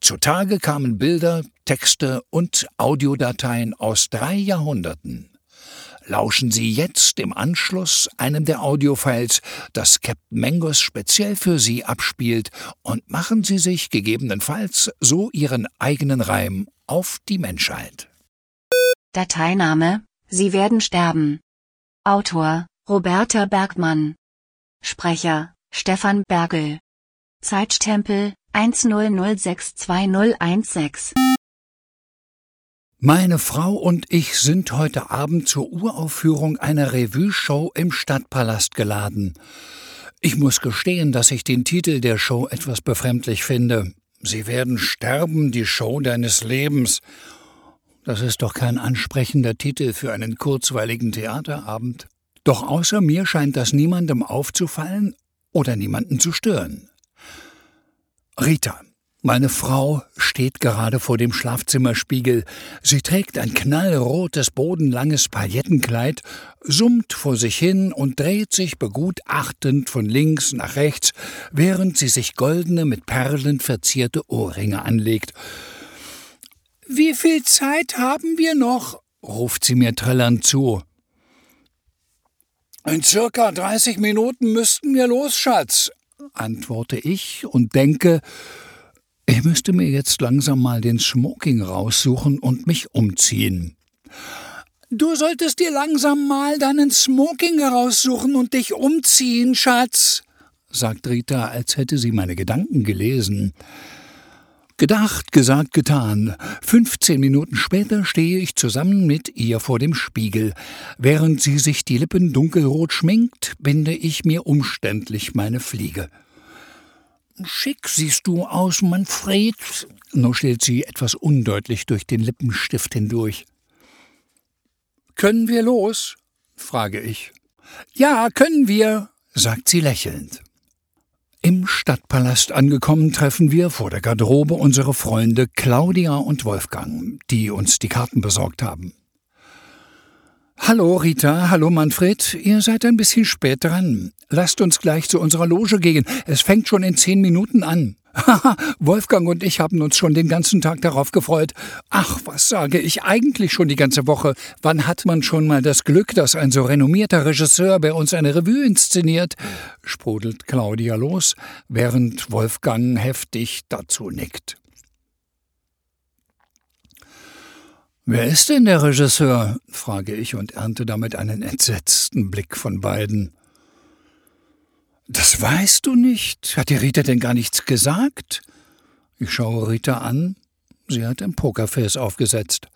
Zutage kamen Bilder, Texte und Audiodateien aus drei Jahrhunderten. Lauschen Sie jetzt im Anschluss einem der Audiofiles, das Captain Mangos speziell für Sie abspielt, und machen Sie sich gegebenenfalls so Ihren eigenen Reim auf die Menschheit. Dateiname Sie werden sterben. Autor Roberta Bergmann Sprecher Stefan Bergel. Zeitstempel 10062016. Meine Frau und ich sind heute Abend zur Uraufführung einer Revue-Show im Stadtpalast geladen. Ich muss gestehen, dass ich den Titel der Show etwas befremdlich finde. Sie werden sterben, die Show deines Lebens. Das ist doch kein ansprechender Titel für einen kurzweiligen Theaterabend. Doch außer mir scheint das niemandem aufzufallen oder niemanden zu stören. Rita, meine Frau, steht gerade vor dem Schlafzimmerspiegel. Sie trägt ein knallrotes, bodenlanges Paillettenkleid, summt vor sich hin und dreht sich begutachtend von links nach rechts, während sie sich goldene, mit Perlen verzierte Ohrringe anlegt. Wie viel Zeit haben wir noch? ruft sie mir trillernd zu. In circa 30 Minuten müssten wir los, Schatz, antworte ich und denke, ich müsste mir jetzt langsam mal den Smoking raussuchen und mich umziehen. Du solltest dir langsam mal deinen Smoking raussuchen und dich umziehen, Schatz, sagt Rita, als hätte sie meine Gedanken gelesen. Gedacht, gesagt, getan. 15 Minuten später stehe ich zusammen mit ihr vor dem Spiegel. Während sie sich die Lippen dunkelrot schminkt, binde ich mir umständlich meine Fliege. Schick siehst du aus, Manfred, nuschelt sie etwas undeutlich durch den Lippenstift hindurch. Können wir los? frage ich. Ja, können wir, sagt sie lächelnd. Im Stadtpalast angekommen treffen wir vor der Garderobe unsere Freunde Claudia und Wolfgang, die uns die Karten besorgt haben. Hallo Rita, hallo Manfred, ihr seid ein bisschen spät dran. Lasst uns gleich zu unserer Loge gehen. Es fängt schon in zehn Minuten an. Haha, Wolfgang und ich haben uns schon den ganzen Tag darauf gefreut. Ach, was sage ich eigentlich schon die ganze Woche? Wann hat man schon mal das Glück, dass ein so renommierter Regisseur bei uns eine Revue inszeniert? sprudelt Claudia los, während Wolfgang heftig dazu nickt. Wer ist denn der Regisseur? frage ich und ernte damit einen entsetzten Blick von beiden. Das weißt du nicht? Hat dir Rita denn gar nichts gesagt? Ich schaue Rita an. Sie hat ein Pokerface aufgesetzt.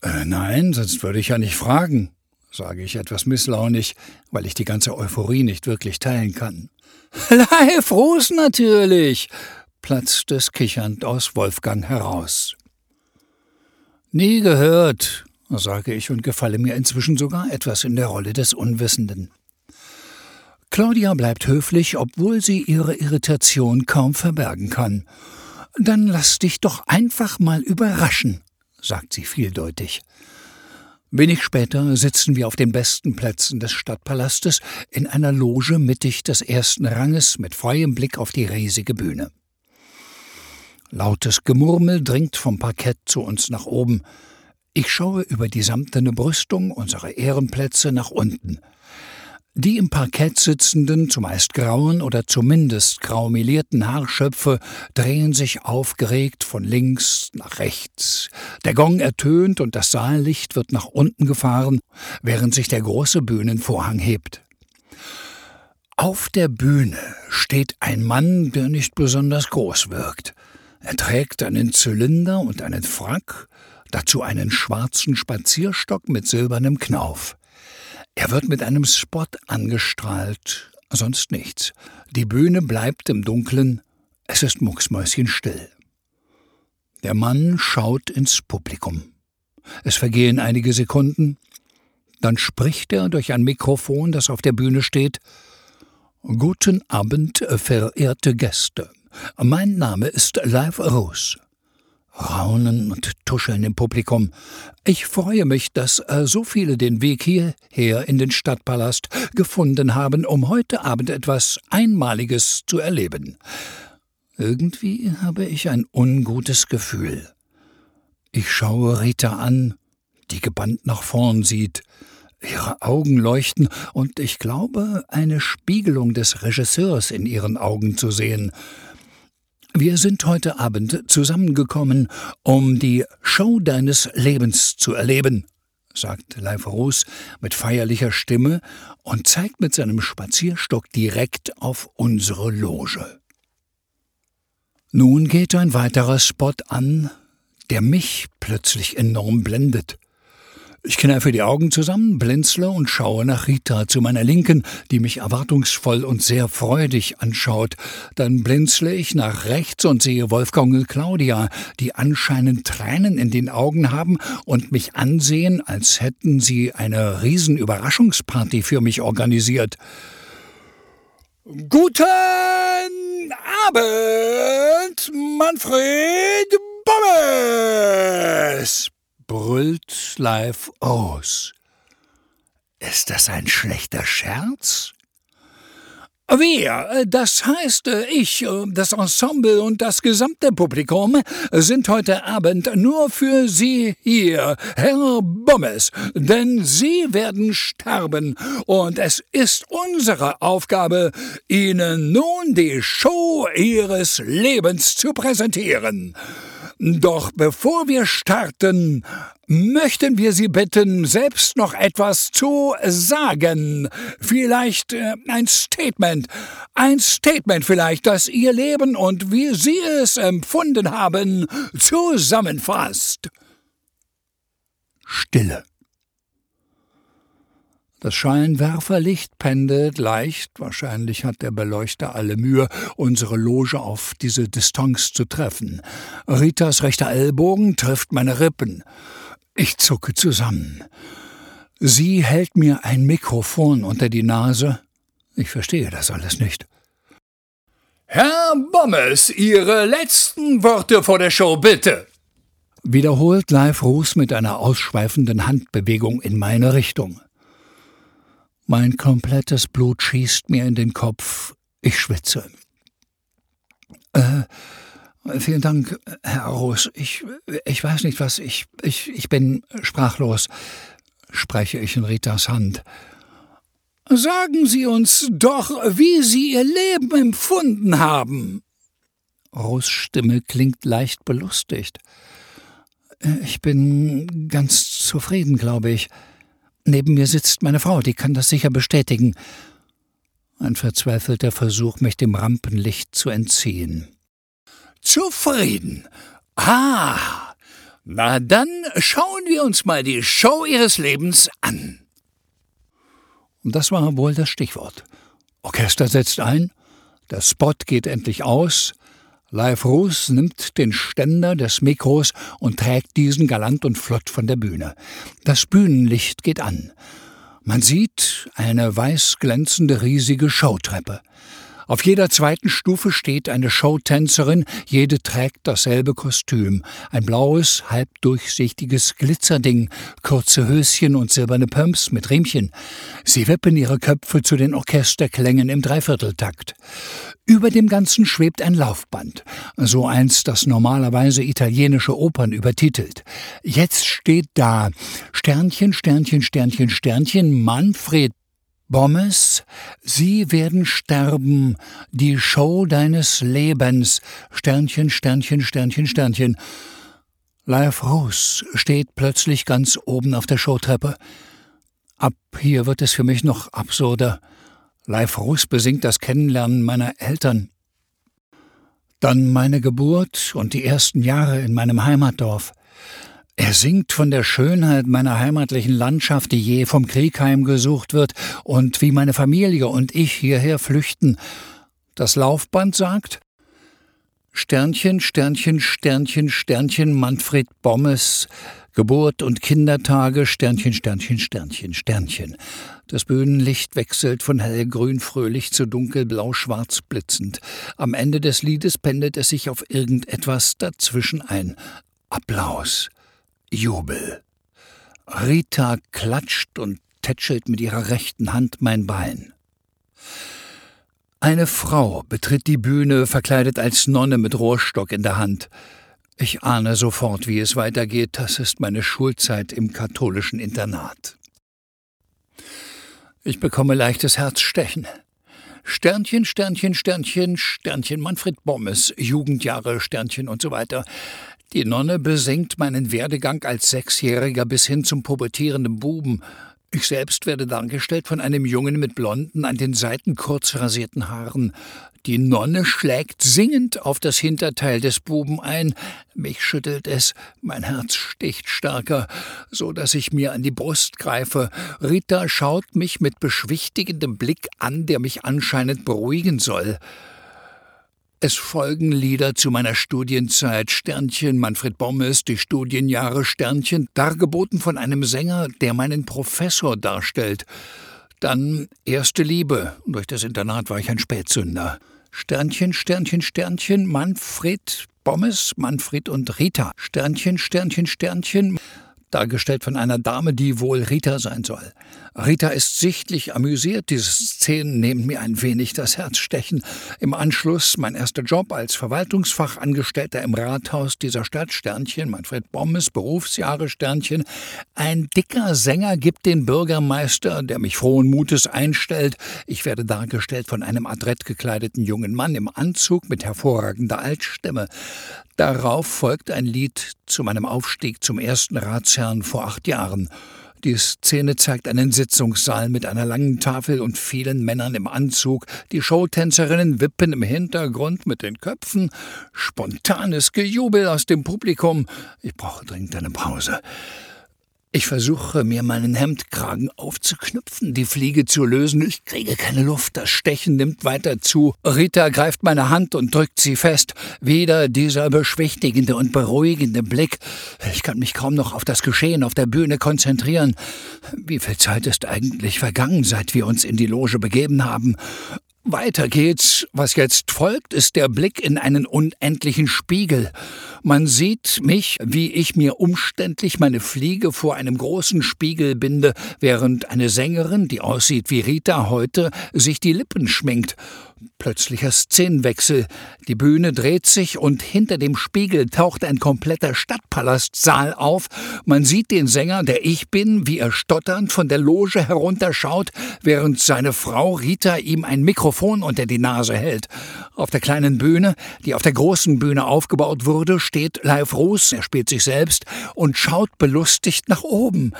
Äh, nein, sonst würde ich ja nicht fragen, sage ich etwas misslaunig, weil ich die ganze Euphorie nicht wirklich teilen kann. Live Ruß natürlich, platzt es kichernd aus Wolfgang heraus. Nie gehört, sage ich und gefalle mir inzwischen sogar etwas in der Rolle des Unwissenden. Claudia bleibt höflich, obwohl sie ihre Irritation kaum verbergen kann. Dann lass dich doch einfach mal überraschen, sagt sie vieldeutig. Wenig später sitzen wir auf den besten Plätzen des Stadtpalastes in einer Loge mittig des ersten Ranges mit freiem Blick auf die riesige Bühne. Lautes Gemurmel dringt vom Parkett zu uns nach oben. Ich schaue über die samtene Brüstung unserer Ehrenplätze nach unten – die im Parkett sitzenden, zumeist grauen oder zumindest graumelierten Haarschöpfe drehen sich aufgeregt von links nach rechts. Der Gong ertönt und das Saallicht wird nach unten gefahren, während sich der große Bühnenvorhang hebt. Auf der Bühne steht ein Mann, der nicht besonders groß wirkt. Er trägt einen Zylinder und einen Frack, dazu einen schwarzen Spazierstock mit silbernem Knauf. Er wird mit einem Spot angestrahlt, sonst nichts. Die Bühne bleibt im Dunkeln, es ist mucksmäuschenstill. Der Mann schaut ins Publikum. Es vergehen einige Sekunden, dann spricht er durch ein Mikrofon, das auf der Bühne steht. Guten Abend, verehrte Gäste. Mein Name ist Live Rose. Raunen und Tuscheln im Publikum. Ich freue mich, dass äh, so viele den Weg hierher in den Stadtpalast gefunden haben, um heute Abend etwas Einmaliges zu erleben. Irgendwie habe ich ein ungutes Gefühl. Ich schaue Rita an, die gebannt nach vorn sieht. Ihre Augen leuchten, und ich glaube, eine Spiegelung des Regisseurs in ihren Augen zu sehen. Wir sind heute Abend zusammengekommen, um die Show deines Lebens zu erleben, sagt Leif Roos mit feierlicher Stimme und zeigt mit seinem Spazierstock direkt auf unsere Loge. Nun geht ein weiterer Spot an, der mich plötzlich enorm blendet. Ich kneife die Augen zusammen, blinzle und schaue nach Rita zu meiner Linken, die mich erwartungsvoll und sehr freudig anschaut. Dann blinzle ich nach rechts und sehe Wolfgang und Claudia, die anscheinend Tränen in den Augen haben und mich ansehen, als hätten sie eine Riesenüberraschungsparty für mich organisiert. Guten Abend, Manfred Bommes! Brüllt live aus. Ist das ein schlechter Scherz? Wir, das heißt ich, das Ensemble und das gesamte Publikum, sind heute Abend nur für Sie hier, Herr Bommes, denn Sie werden sterben, und es ist unsere Aufgabe, Ihnen nun die Show Ihres Lebens zu präsentieren. Doch bevor wir starten, möchten wir Sie bitten, selbst noch etwas zu sagen. Vielleicht äh, ein Statement. Ein Statement vielleicht, das Ihr Leben und wie Sie es empfunden haben, zusammenfasst. Stille. Das Scheinwerferlicht pendelt leicht, wahrscheinlich hat der Beleuchter alle Mühe, unsere Loge auf diese Distanz zu treffen. Ritas rechter Ellbogen trifft meine Rippen. Ich zucke zusammen. Sie hält mir ein Mikrofon unter die Nase. Ich verstehe das alles nicht. Herr Bommes, Ihre letzten Worte vor der Show, bitte. Wiederholt Live Ruß mit einer ausschweifenden Handbewegung in meine Richtung. Mein komplettes Blut schießt mir in den Kopf. Ich schwitze. Äh, vielen Dank, Herr Aarhus. Ich, ich weiß nicht was. Ich, ich, ich bin sprachlos, spreche ich in Ritas Hand. Sagen Sie uns doch, wie Sie Ihr Leben empfunden haben. Ros Stimme klingt leicht belustigt. Ich bin ganz zufrieden, glaube ich. Neben mir sitzt meine Frau, die kann das sicher bestätigen. Ein verzweifelter Versuch, mich dem Rampenlicht zu entziehen. Zufrieden. Ah. Na dann schauen wir uns mal die Show Ihres Lebens an. Und das war wohl das Stichwort. Orchester setzt ein, der Spot geht endlich aus, Live Ruß nimmt den Ständer des Mikros und trägt diesen galant und flott von der Bühne. Das Bühnenlicht geht an. Man sieht eine weiß glänzende riesige Showtreppe. Auf jeder zweiten Stufe steht eine Showtänzerin, jede trägt dasselbe Kostüm, ein blaues, halbdurchsichtiges Glitzerding, kurze Höschen und silberne Pumps mit Riemchen. Sie wippen ihre Köpfe zu den Orchesterklängen im Dreivierteltakt. Über dem Ganzen schwebt ein Laufband, so eins, das normalerweise italienische Opern übertitelt. Jetzt steht da Sternchen, Sternchen, Sternchen, Sternchen, Manfred Bommes, Sie werden sterben, die Show deines Lebens, Sternchen, Sternchen, Sternchen, Sternchen. Live Rose steht plötzlich ganz oben auf der Showtreppe. Ab hier wird es für mich noch absurder. Live Rose besingt das Kennenlernen meiner Eltern. Dann meine Geburt und die ersten Jahre in meinem Heimatdorf. Er singt von der Schönheit meiner heimatlichen Landschaft, die je vom Krieg heimgesucht wird, und wie meine Familie und ich hierher flüchten. Das Laufband sagt Sternchen, Sternchen, Sternchen, Sternchen, Manfred Bommes, Geburt und Kindertage, Sternchen, Sternchen, Sternchen, Sternchen. Das Bühnenlicht wechselt von hellgrün fröhlich zu dunkelblau schwarz blitzend. Am Ende des Liedes pendelt es sich auf irgendetwas dazwischen ein. Applaus. Jubel. Rita klatscht und tätschelt mit ihrer rechten Hand mein Bein. Eine Frau betritt die Bühne, verkleidet als Nonne mit Rohrstock in der Hand. Ich ahne sofort, wie es weitergeht. Das ist meine Schulzeit im katholischen Internat. Ich bekomme leichtes Herzstechen. Sternchen, Sternchen, Sternchen, Sternchen, Manfred Bommes, Jugendjahre, Sternchen und so weiter. Die Nonne besingt meinen Werdegang als Sechsjähriger bis hin zum pubertierenden Buben. Ich selbst werde dargestellt von einem Jungen mit blonden, an den Seiten kurz rasierten Haaren. Die Nonne schlägt singend auf das Hinterteil des Buben ein. Mich schüttelt es, mein Herz sticht stärker, so dass ich mir an die Brust greife. Rita schaut mich mit beschwichtigendem Blick an, der mich anscheinend beruhigen soll. Es folgen Lieder zu meiner Studienzeit, Sternchen, Manfred Bommes, die Studienjahre, Sternchen, dargeboten von einem Sänger, der meinen Professor darstellt. Dann Erste Liebe, durch das Internat war ich ein Spätsünder. Sternchen, Sternchen, Sternchen, Manfred Bommes, Manfred und Rita. Sternchen, Sternchen, Sternchen dargestellt von einer Dame, die wohl Rita sein soll. Rita ist sichtlich amüsiert, diese Szenen nehmen mir ein wenig das Herz stechen. Im Anschluss mein erster Job als Verwaltungsfachangestellter im Rathaus dieser Stadt, Sternchen, Manfred Bommes, Berufsjahre, Sternchen. Ein dicker Sänger gibt den Bürgermeister, der mich frohen Mutes einstellt. Ich werde dargestellt von einem adrett gekleideten jungen Mann im Anzug mit hervorragender Altstimme. Darauf folgt ein Lied zu meinem Aufstieg zum ersten Ratsherrn vor acht Jahren. Die Szene zeigt einen Sitzungssaal mit einer langen Tafel und vielen Männern im Anzug. Die Showtänzerinnen wippen im Hintergrund mit den Köpfen. Spontanes Gejubel aus dem Publikum. Ich brauche dringend eine Pause. Ich versuche, mir meinen Hemdkragen aufzuknüpfen, die Fliege zu lösen. Ich kriege keine Luft. Das Stechen nimmt weiter zu. Rita greift meine Hand und drückt sie fest. Wieder dieser beschwichtigende und beruhigende Blick. Ich kann mich kaum noch auf das Geschehen auf der Bühne konzentrieren. Wie viel Zeit ist eigentlich vergangen, seit wir uns in die Loge begeben haben? Weiter geht's. Was jetzt folgt, ist der Blick in einen unendlichen Spiegel. Man sieht mich, wie ich mir umständlich meine Fliege vor einem großen Spiegel binde, während eine Sängerin, die aussieht wie Rita heute, sich die Lippen schminkt. Plötzlicher Szenenwechsel. Die Bühne dreht sich und hinter dem Spiegel taucht ein kompletter Stadtpalastsaal auf. Man sieht den Sänger, der ich bin, wie er stotternd von der Loge herunterschaut, während seine Frau Rita ihm ein Mikrofon unter die Nase hält. Auf der kleinen Bühne, die auf der großen Bühne aufgebaut wurde, steht Live Roos, er spielt sich selbst, und schaut belustigt nach oben.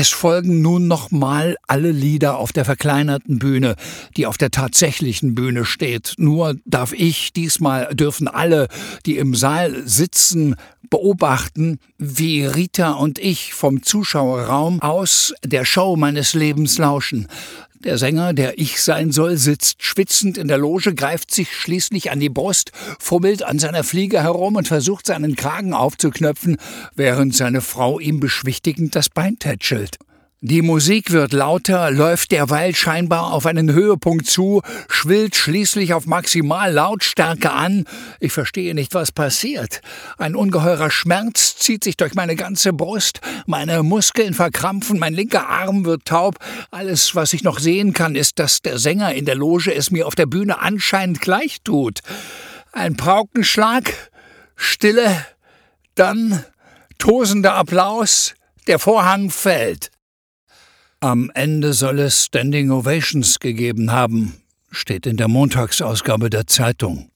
Es folgen nun nochmal alle Lieder auf der verkleinerten Bühne, die auf der tatsächlichen Bühne steht. Nur darf ich, diesmal dürfen alle, die im Saal sitzen, beobachten, wie Rita und ich vom Zuschauerraum aus der Show meines Lebens lauschen. Der Sänger, der ich sein soll, sitzt schwitzend in der Loge, greift sich schließlich an die Brust, fummelt an seiner Fliege herum und versucht seinen Kragen aufzuknöpfen, während seine Frau ihm beschwichtigend das Bein tätschelt. Die Musik wird lauter, läuft derweil scheinbar auf einen Höhepunkt zu, schwillt schließlich auf Maximallautstärke an. Ich verstehe nicht, was passiert. Ein ungeheurer Schmerz zieht sich durch meine ganze Brust, meine Muskeln verkrampfen, mein linker Arm wird taub. Alles, was ich noch sehen kann, ist, dass der Sänger in der Loge es mir auf der Bühne anscheinend gleich tut. Ein Paukenschlag, Stille, dann tosender Applaus, der Vorhang fällt. Am Ende soll es Standing Ovations gegeben haben, steht in der Montagsausgabe der Zeitung.